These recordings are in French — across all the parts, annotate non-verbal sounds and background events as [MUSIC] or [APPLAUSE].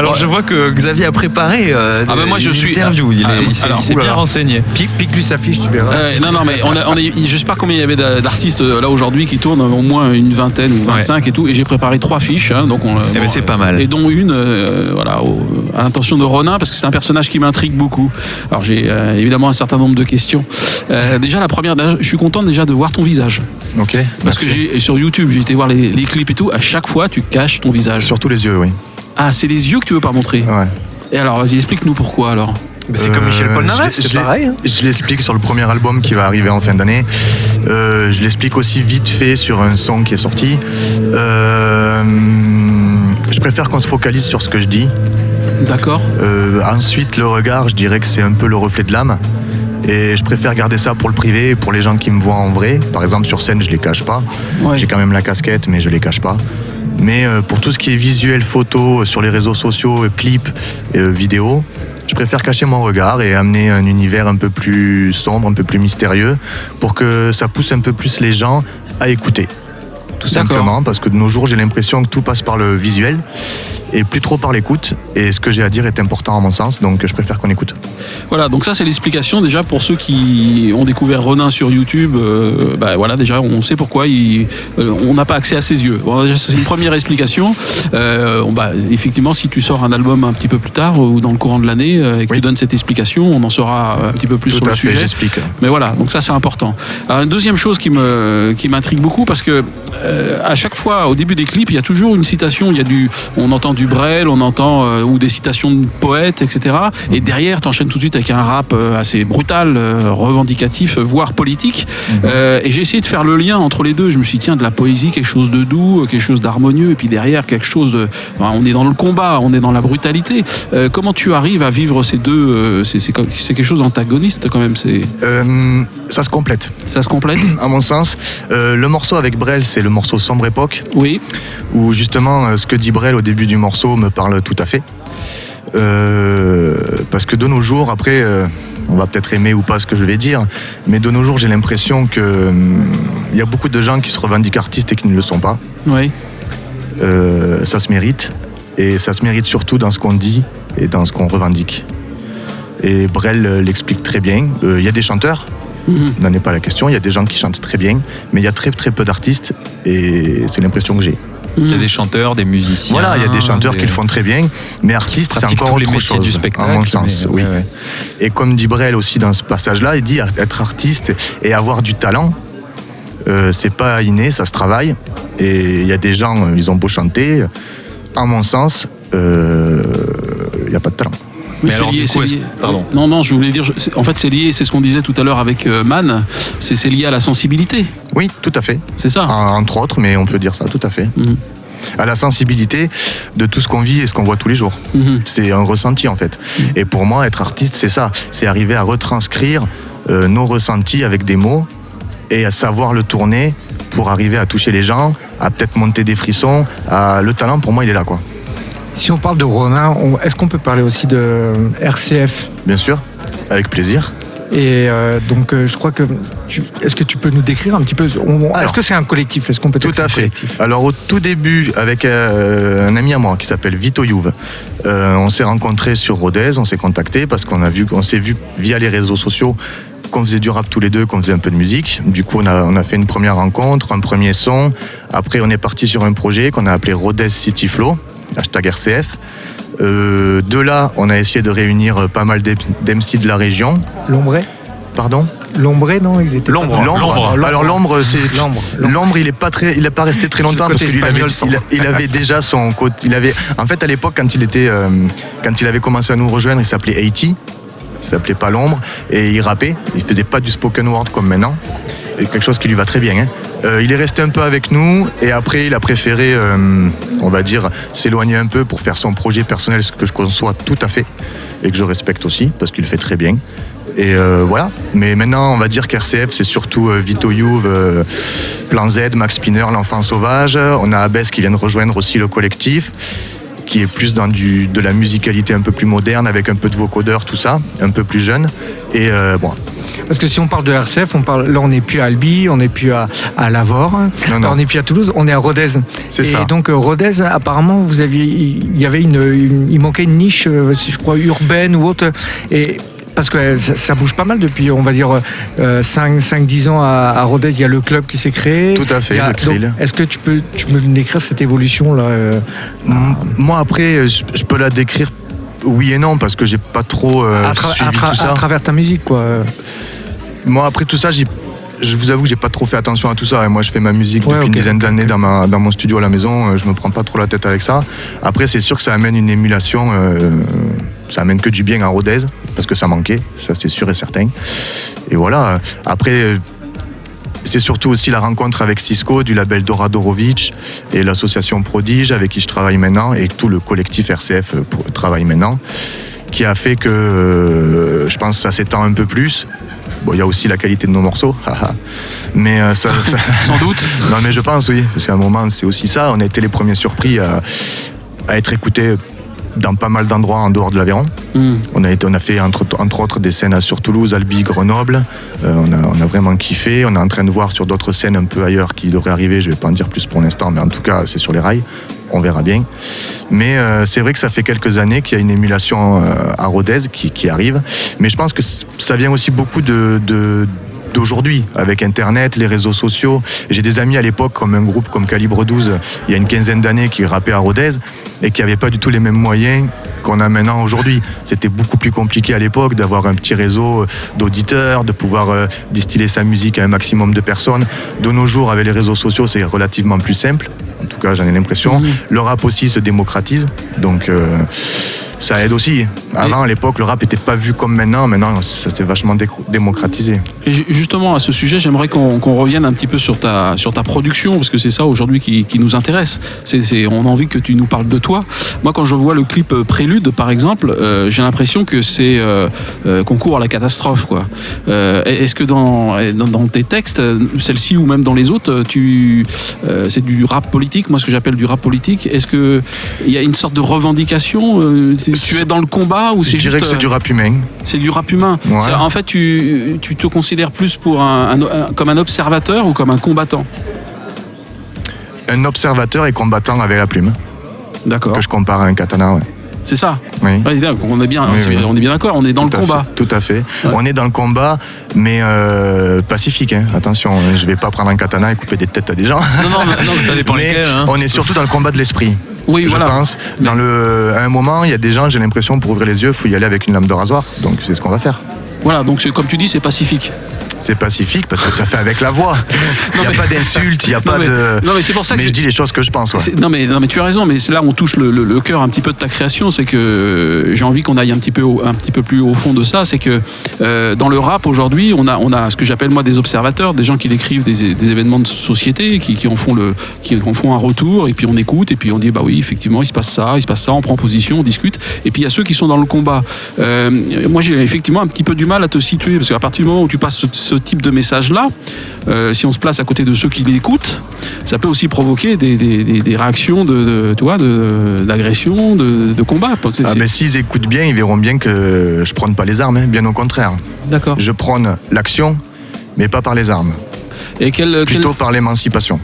Alors je vois que Xavier a préparé euh, Ah bah moi, je suis- interview. Il, est- Ah, il s'est alors, il s'est oulala. bien renseigné. Pique, pique-lui sa fiche, tu verras. Euh, non, non, mais on a, on est- je sais pas combien il y avait d'a- d'artistes euh, là aujourd'hui qui tournent, au moins une vingtaine ou 25 et tout. Et j'ai préparé trois fiches, hein, donc on, Eh ben, bon, c'est euh, pas mal. Et dont une, euh, voilà, au- à l'intention de Ronin, parce que c'est un personnage qui m'intrigue beaucoup. Alors j'ai euh, évidemment un certain nombre de questions. Euh, déjà la première, je suis content déjà de voir ton visage, Ok. parce que j'ai sur YouTube, j'ai été voir les, les clips et tout. À chaque fois, tu caches ton visage. Surtout les yeux, oui. Ah, c'est les yeux que tu veux pas montrer. Ouais. Et alors, vas-y, explique-nous pourquoi alors. Mais c'est comme Euh, Michel je Polnareff, l'ai- c'est je l'ai- pareil. hein. Je l'explique sur le premier album qui va arriver en fin d'année. Euh, je l'explique aussi vite fait sur un son qui est sorti. Euh, je préfère qu'on se focalise sur ce que je dis. D'accord Euh, ensuite, le regard, je dirais que c'est un peu le reflet de l'âme. Et je préfère garder ça pour le privé, pour les gens qui me voient en vrai. Par exemple, sur scène, je les cache pas. Ouais. J'ai quand même la casquette, mais je les cache pas. Mais euh, pour tout ce qui est visuel, photo, euh, sur les réseaux sociaux, euh, clips, vidéos, je préfère cacher mon regard et amener un univers un peu plus sombre, un peu plus mystérieux, pour que ça pousse un peu plus les gens à écouter. Tout simplement, parce que de nos jours, j'ai l'impression que tout passe par le visuel et plus trop par l'écoute. Et ce que j'ai à dire est important à mon sens, donc je préfère qu'on écoute. Voilà, donc ça c'est l'explication déjà pour ceux qui ont découvert Ronin sur YouTube. euh, bah voilà, déjà on sait pourquoi il- euh, on n'a pas accès à ses yeux. Bon, c'est une première explication. Euh, bah, effectivement, si tu sors un album un petit peu plus tard ou dans le courant de l'année euh, et que Oui. tu donnes cette explication, on en saura un petit peu plus Tout sur à le fait, sujet. j'explique. Mais voilà, donc ça c'est important. Alors, une deuxième chose qui me qui m'intrigue beaucoup parce que euh, à chaque fois au début des clips, il y a toujours une citation, il y a du on entend du Brel, on entend euh, ou des citations de poètes, etc. Et derrière, tu enchaînes tout de suite avec un rap euh, assez brutal, euh, revendicatif, voire politique. Euh, et j'ai essayé de faire le lien entre les deux. Je me suis dit tiens de la poésie, quelque chose de doux, quelque chose d'harmonieux, et puis derrière quelque chose de enfin, on est dans le combat, on est dans la brutalité. Comment tu arrives à vivre ces deux c'est quelque chose d'antagoniste quand même. C'est ça se complète, ça se complète. à mon sens. Le morceau avec Brel, c'est le morceau Sombre Époque. Oui. où justement ce que dit Brel au début du morceau me parle tout à fait. Euh, parce que de nos jours, après, euh, on va peut-être aimer ou pas ce que je vais dire, mais de nos jours, j'ai l'impression que hum, il y a beaucoup de gens qui se revendiquent artistes et qui ne le sont pas. Oui. Euh, ça se mérite, et ça se mérite surtout dans ce qu'on dit et dans ce qu'on revendique. Et Brel euh, l'explique très bien. Euh, Il y a des chanteurs, Mhm. n'en est pas la question. Il y a des gens qui chantent très bien, mais il y a très très peu d'artistes, et c'est l'impression que j'ai. Il y a des chanteurs, des musiciens. Voilà, il y a des chanteurs qui le font très bien, mais artiste, c'est encore autre chose, du spectacle. à mon sens. mais- oui. ouais, ouais. Et comme dit Brel aussi dans ce passage-là, il dit être artiste et avoir du talent, euh, c'est pas inné, ça se travaille. Et il y a des gens, euh, ils ont beau chanter, à mon sens, euh, il n'y a pas de talent. Mais c'est alors, lié- du coup, lié- pardon. Non, non, je voulais dire, en fait, c'est lié, c'est ce qu'on disait tout à l'heure avec euh, Man, c'est lié à la sensibilité, Oui, tout à fait. c'est ça En- Entre autres, mais on peut dire ça, tout à fait. Mhm. À la sensibilité de tout ce qu'on vit et ce qu'on voit tous les jours. Mhm. C'est un ressenti en fait. Et pour moi, être artiste, c'est ça. C'est arriver à retranscrire euh, nos ressentis avec des mots et à savoir le tourner pour arriver à toucher les gens, à peut-être monter des frissons. à- Le talent, pour moi, il est là, quoi. Si on parle de Ronin, on- est-ce qu'on peut parler aussi de RCF Bien sûr, avec plaisir. Et euh, donc, euh, je crois que. Est-ce que tu peux nous décrire un petit peu Est-ce que c'est un collectif? Est-ce qu'on peut Tout à fait. collectif? Alors au tout début, avec euh, un ami à moi qui s'appelle Vito Youve, on s'est rencontrés sur Rodez, on s'est contacté parce qu'on a vu, on s'est vu via les réseaux sociaux qu'on faisait du rap tous les deux, qu'on faisait un peu de musique. Du coup, on a, on a fait une première rencontre, un premier son. Après, on est parti sur un projet qu'on a appelé Rodez City Flow, hashtag RCF. Euh, de là, on a essayé de réunir pas mal d'MC de la région. L'ombré Pardon? L'ombré, non il était L'ombre. pas- L'ombre. Alors l'ombre, c'est L'ombre. l'ombre. L'ombre, il est pas très, il est pas resté très longtemps parce qu'il avait, espagnol, il, avait déjà son côté, il avait, en fait, à l'époque, quand il était, euh, quand il avait commencé à nous rejoindre, il s'appelait 80, il s'appelait pas l'ombre et il rappait, il faisait pas du spoken word comme maintenant, et quelque chose qui lui va très bien. hein. Euh, il est resté un peu avec nous et après, il a préféré, euh, on va dire, s'éloigner un peu pour faire son projet personnel, ce que je conçois tout à fait et que je respecte aussi parce qu'il le fait très bien. Et euh, voilà. Mais maintenant, on va dire qu'RCF, c'est surtout Vito Youve, Plan Z, Max Spinner, L'Enfant Sauvage. On a Abès qui vient de rejoindre aussi le collectif, qui est plus dans de la musicalité un peu plus moderne, avec un peu de vocodeur, tout ça, un peu plus jeune. Et bon, Parce que si on parle de RCF, on parle, là on n'est plus à Albi, on n'est plus à, à Lavore. Non, non. Là, on n'est plus à Toulouse, on est à Rodez. C'est Et ça. donc euh, Rodez, apparemment, vous aviez, il y avait une, une- il manquait une niche, euh, si je crois, urbaine ou autre. Et parce que euh, ça, ça bouge pas mal depuis, on va dire, 5-10 ans à, à Rodez, il y a le club qui s'est créé. Tout à fait, a- le Krill. Est-ce que tu peux, tu peux me décrire cette évolution là euh, M- Moi, après, je, je peux la décrire oui et non, parce que j'ai pas trop euh, à, suivi à tout ça. à travers ta musique, quoi. Moi, après tout ça, je vous avoue que j'ai pas trop fait attention à tout ça. Et moi, je fais ma musique Ouais, depuis une dizaine d'années ok. dans, ma- dans mon studio à la maison. Euh, Je me prends pas trop la tête avec ça. Après, c'est sûr que ça amène une émulation. euh, ça amène que du bien à Rodez, parce que ça manquait. Ça, c'est sûr et certain. Et voilà. Après. C'est surtout aussi la rencontre avec Cisco du label Doradorovic et l'association Prodige avec qui je travaille maintenant et tout le collectif RCF euh, travaille maintenant qui a fait que euh, je pense que ça s'étend un peu plus. Bon, il y a aussi la qualité de nos morceaux, [LAUGHS] mais euh, ça, ça- [LAUGHS] [LAUGHS] Sans doute. non mais je pense oui, parce qu'à un moment c'est aussi ça. On a été les premiers surpris à, à être écoutés dans pas mal d'endroits en dehors de l'Aveyron. Hmm. On a, été, on a fait entre, entre autres des scènes sur Toulouse, Albi, Grenoble. Euh, on, a, on a vraiment kiffé. On est en train de voir sur d'autres scènes un peu ailleurs qui devraient arriver. Je vais pas en dire plus pour l'instant, mais en tout cas c'est sur les rails. On verra bien. Mais euh, c'est vrai que ça fait quelques années qu'il y a une émulation euh, à Rodez qui, qui arrive. Mais je pense que ça vient aussi beaucoup de, de- d'aujourd'hui, avec Internet, les réseaux sociaux. J'ai des amis à l'époque, comme un groupe comme Calibre 12, il y a une quinzaine d'années, qui rappaient à Rodez et qui n'avaient pas du tout les mêmes moyens qu'on a maintenant aujourd'hui. C'était beaucoup plus compliqué à l'époque d'avoir un petit réseau d'auditeurs, de pouvoir euh, distiller sa musique à un maximum de personnes. De nos jours, avec les réseaux sociaux, c'est relativement plus simple. En tout cas, j'en ai l'impression. Mhm. Le rap aussi se démocratise. Donc, euh, ça aide aussi. Avant, à l'époque, le rap n'était pas vu comme maintenant. Maintenant, ça s'est vachement démocratisé. Et ju- justement, à ce sujet, j'aimerais qu'on revienne un petit peu sur ta, sur ta production, parce que c'est ça aujourd'hui qui, qui nous intéresse. On a envie que tu nous parles de toi. Moi, quand je vois le clip euh, Prélude, par exemple, euh, j'ai l'impression que c'est euh, euh, concours à la catastrophe. quoi. Euh, Est-ce que dans, dans, dans tes textes, celle-ci ou même dans les autres, tu, c'est du rap politique, moi ce que j'appelle du rap politique. Est-ce qu'il y a une sorte de revendication Tu es dans le combat ou Je c'est dirais juste que c'est euh, du rap humain. c'est du rap humain. Ouais. En fait, tu, tu te considères plus pour un, comme un observateur ou comme un combattant? Un observateur et combattant avec la plume, D'accord. que je compare à un katana. Ouais. C'est ça? Oui. Ouais, on est bien, Oui, c'est- oui. on est bien d'accord. On est dans Tout le combat. fait, tout à fait. Ouais. On est dans le combat, mais euh, pacifique. hein. Attention, hein, je vais pas prendre un katana et couper des têtes à des gens. Non, non, non, ça dépend [LAUGHS] Mais lesquels. hein. on est surtout dans le combat de l'esprit. Oui, je voilà. pense. Dans le, à un moment, il y a des gens, j'ai l'impression, pour ouvrir les yeux, il faut y aller avec une lame de rasoir. Donc c'est ce qu'on va faire. Voilà, donc comme tu dis, c'est pacifique. C'est pacifique parce que ça fait avec la voix. [LAUGHS] Il n'y a mais- pas d'insulte, il n'y a [LAUGHS] Non, pas mais- de. non, mais c'est pour ça que Mais je dis les choses que je pense. ouais. Non mais, non mais tu as raison, mais c'est là où on touche le, le- le cœur un petit peu de ta création, c'est que euh, j'ai envie qu'on aille un petit peu au- un petit peu plus au fond de ça, c'est que euh, dans le rap aujourd'hui, on a on a ce que j'appelle moi des observateurs, des gens qui décrivent des, des événements de société, qui, qui en font le qui en font un retour et puis on écoute et puis on dit bah oui effectivement il se passe ça, il se passe ça, on prend position, on discute et puis il y a ceux qui sont dans le combat. Euh, moi j'ai effectivement un petit peu du mal à te situer parce qu'à partir du moment où tu passes ce, ce type de message là, si on se place à côté de ceux qui l'écoutent, ça peut aussi provoquer des, des- des- des réactions de, de- tu vois, de- d'agression, de, de combat. C'est- Ah, c'est- mais s'ils écoutent bien, ils verront bien que je prône pas les armes, hein, bien au contraire. D'accord. Je prône l'action, mais pas par les armes, Et quelle- plutôt par l'émancipation.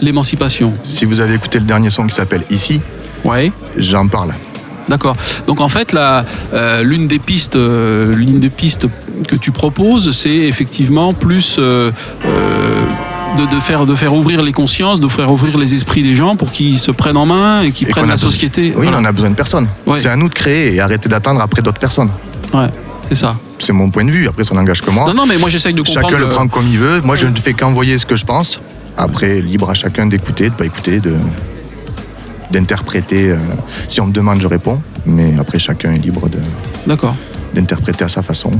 l'émancipation Si vous avez écouté le dernier son qui s'appelle Ici, Ouais. j'en parle. D'accord. Donc en fait, la, euh, l'une des pistes, euh, l'une des pistes que tu proposes, c'est effectivement plus euh, de, de faire, de faire ouvrir les consciences, de faire ouvrir les esprits des gens pour qu'ils se prennent en main et qu'ils prennent la besoin- société. Oui, Voilà. on a besoin de personne. Ouais. C'est à nous de créer et arrêter d'attendre après d'autres personnes. Ouais, c'est ça. C'est mon point de vue. Après, ça n'engage que moi. Non, non, mais moi j'essaye de comprendre. Chacun le prend comme il veut. Moi, je ne fais qu'envoyer ce que je pense. Après, libre à chacun d'écouter, de pas écouter, de d'interpréter. euh, Si on me demande, je réponds. Mais après, chacun est libre de- D'accord. d'interpréter à sa façon.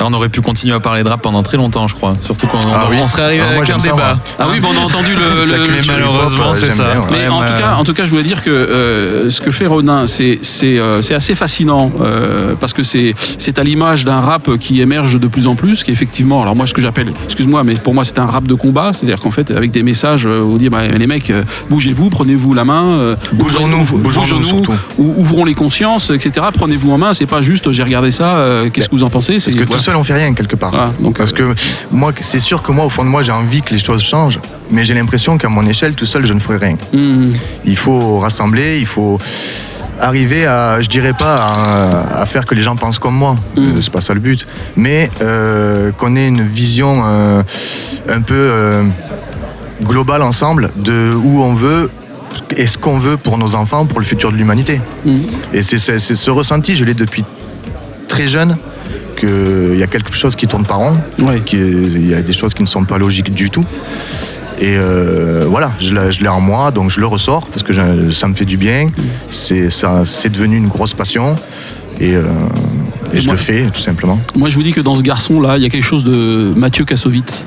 Là, on aurait pu continuer à parler de rap pendant très longtemps, je crois. Surtout quand on, Ah oui. on serait arrivé Ah, moi, avec un ça, débat. Ah oui, bon, on a entendu le. le- le- Mais le- malheureusement, c'est ça. bien, ouais. Mais Ouais, en, tout cas, en tout cas, je voulais dire que euh, ce que fait Ronin, c'est c'est euh, c'est assez fascinant euh, parce que c'est c'est à l'image d'un rap qui émerge de plus en plus, qui effectivement, alors moi ce que j'appelle, excuse-moi, mais pour moi c'est un rap de combat, c'est-à-dire qu'en fait avec des messages euh, où dire bah, les mecs, bougez-vous, prenez-vous la main, euh, Bougeons-nous, bougeons-nous ou- ouvrons les consciences, etc. Prenez-vous en main, c'est pas juste j'ai regardé ça, euh, qu'est-ce que vous en pensez C'est- que tout voilà. Seul, on fait rien quelque part. Donc, Parce euh, que moi, c'est sûr que moi, au fond de moi, j'ai envie que les choses changent, mais j'ai l'impression qu'à mon échelle, tout seul, je ne ferai rien. hum, Il faut rassembler, il faut arriver à, je dirais pas à, à faire que les gens pensent comme moi, Mm. Euh, c'est pas ça le but, mais euh, qu'on ait une vision euh, un peu globale ensemble de où on veut et ce qu'on veut pour nos enfants, pour le futur de l'humanité. hum. Et c'est ce ressenti, je l'ai depuis très jeune, qu'il y a quelque chose qui tourne pas rond, Ouais. qu'il y a des choses qui ne sont pas logiques du tout. Et euh, voilà, je l'ai en moi, donc je le ressors parce que je- ça me fait du bien. C'est devenu une grosse passion et, euh, et Et je moi- le fais tout simplement. Moi, je vous dis que dans ce garçon-là, il y a quelque chose de Mathieu Kassovitz.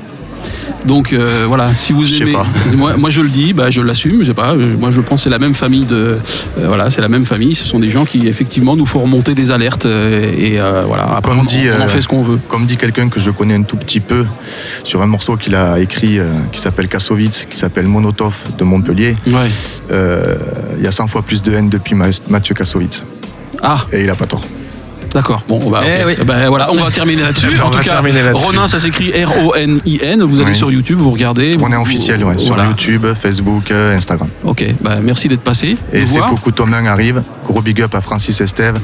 Donc euh, voilà, si vous aimez, pas. moi, moi je le dis, bah, je l'assume, je sais pas. Moi je pense que c'est la même famille de, euh, voilà, c'est la même famille. Ce sont des gens qui effectivement nous font remonter des alertes euh, et euh, voilà. Après, Comme on, dit, on en fait ce qu'on veut. Comme dit quelqu'un que je connais un tout petit peu sur un morceau qu'il a écrit qui s'appelle Kassovitz, qui s'appelle Monotov de Montpellier, Ouais. il y a 100 fois plus de haine depuis Ma- Mathieu Kassovitz. Ah, Et il a pas tort. D'accord. Bon, bah, Eh oui. Bah, voilà, on va terminer là-dessus. [LAUGHS] On en tout va cas, terminer là-dessus. Ronin, ça s'écrit R-O-N-I-N. Vous allez Oui. sur YouTube, vous regardez. On est officiel ouais, sur. YouTube, Facebook, euh, Instagram. Ok, bah, merci d'être passé. Et c'est que Tomin arrive. Gros big up à Francis Estève,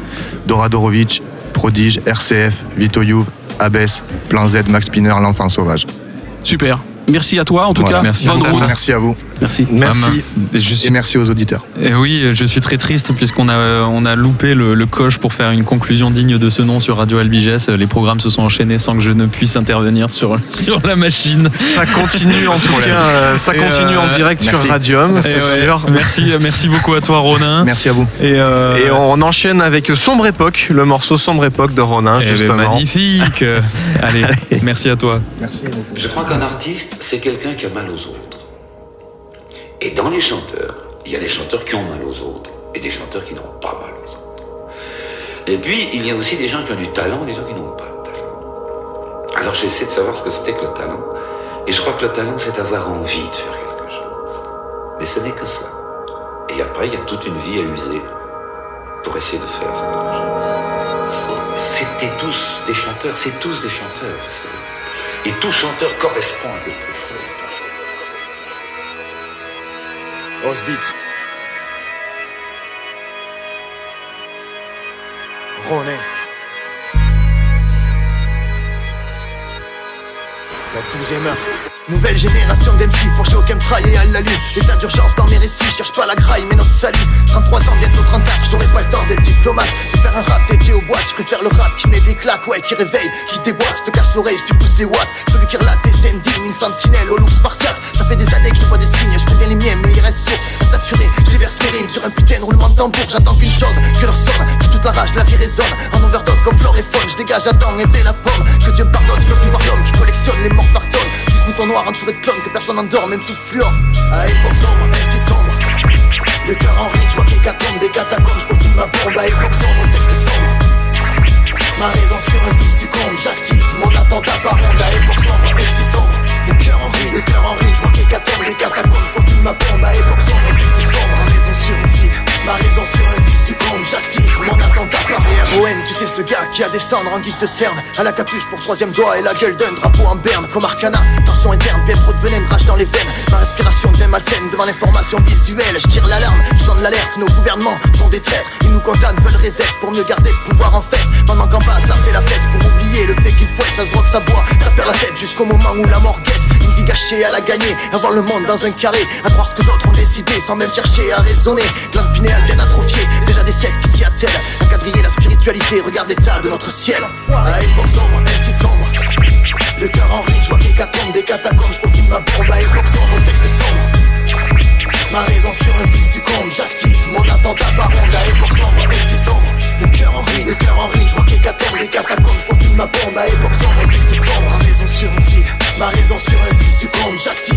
Dora Dorovic, Prodige, RCF, Vito Youve, Abès, Plan Z, Max Spinner, l'enfant sauvage. Super. Merci à toi, en tout Voilà. cas. Merci Bonne à toi. route. Merci à vous. Merci. Merci. Je suis- Et merci aux auditeurs. Eh oui, je suis très triste puisqu'on a, on a loupé le, le coche pour faire une conclusion digne de ce nom sur Radio Albiges. Les programmes se sont enchaînés sans que je ne puisse intervenir sur, [LAUGHS] sur la machine. Ça continue en [LAUGHS] tout cas, euh, ça Et, continue en euh, direct merci. sur Radium, Et c'est ouais, sûr. Merci, merci beaucoup à toi, Ronin. Merci à vous. Et, euh, Et on enchaîne avec Sombre Époque, le morceau Sombre Époque de Ronin, eh ben, justement. magnifique. [LAUGHS] Allez, merci à toi. Merci. Je crois qu'un artiste, c'est quelqu'un qui a mal aux autres. Et dans les chanteurs, il y a des chanteurs qui ont mal aux autres et des chanteurs qui n'ont pas mal aux autres. Et puis, il y a aussi des gens qui ont du talent et des gens qui n'ont pas de talent. Alors j'ai essayé de savoir ce que c'était que le talent. Et je crois que le talent, c'est avoir envie de faire quelque chose. Mais ce n'est que ça. Et après, il y a toute une vie à user pour essayer de faire. C'était tous des chanteurs, c'est tous des chanteurs. Et tout chanteur correspond à quelque chose. Osbitz. René. La douzième heure. Nouvelle génération d'MC, fourchés au chemtrail et à la lune État d'urgence dans mes récits, cherche pas la graille mais notre salut. 33 ans, bientôt 34, j'aurai pas le temps d'être diplomate. De faire un rap dédié aux boîtes, je préfère le rap qui met des claques Ouais, qui réveille, qui déboîte, te casse l'oreille, tu pousses les watts. Celui qui relate des endings, une sentinelle au look spartiate Ça fait des années que je vois des signes, je bien les miens mais ils restent sourds Saturé, je déverse mes rimes sur un putain de roulement de tambour. J'attends qu'une chose, que leur sonne, que toute la rage la vie résonne. En overdose comme flore et faune, je dégage, attends et fais la pomme. Que Dieu me pardonne, je veux plus voir l'homme qui collectionne les morts par mouton noir entouré de clones que personne n'endort, même sous fluor. À époque sombre, qui sombre Le cœur en ride, je vois qu'il des catacombes Je ma bombe à époque sombre, texte sombre Ma raison sur un fils du comble, j'active mon attentat par onde à époque sombre en guise de cerne À la capuche pour troisième doigt et la gueule d'un drapeau en berne. Comme Arcana, tension interne, bien trop de venin, rage dans les veines. Ma respiration devient malsaine devant l'information visuelle. Je tire l'alarme, je sonne l'alerte, nos gouvernements sont des traîtres. Ils nous condamnent, veulent reset pour mieux garder le pouvoir en fait. Pendant qu'en bas ça fait la fête pour oublier le fait qu'il faut Ça se drogue, ça boit, ça perd la tête jusqu'au moment où la mort guette. Une vie gâchée à la gagner, avoir le monde dans un carré. À croire ce que d'autres ont décidé sans même chercher à raisonner. Glande pinéale bien atrophiée, déjà des siècles qui À quadriller la spiritualité, regarde l'état de notre ciel. À époque sombre, qui sombre Le cœur en ride, je vois qu'il des catacombes Je profite ma bombe à époque sombre, texte sombre Ma raison sur un fils du comble, j'active mon attentat par onde. À époque sombre, texte sombre Le cœur en ride, le cœur en ride, je vois qu'il des catacombes Je profite ma bombe à époque sombre, texte sombre Ma raison sur un fil, ma raison du comble J'active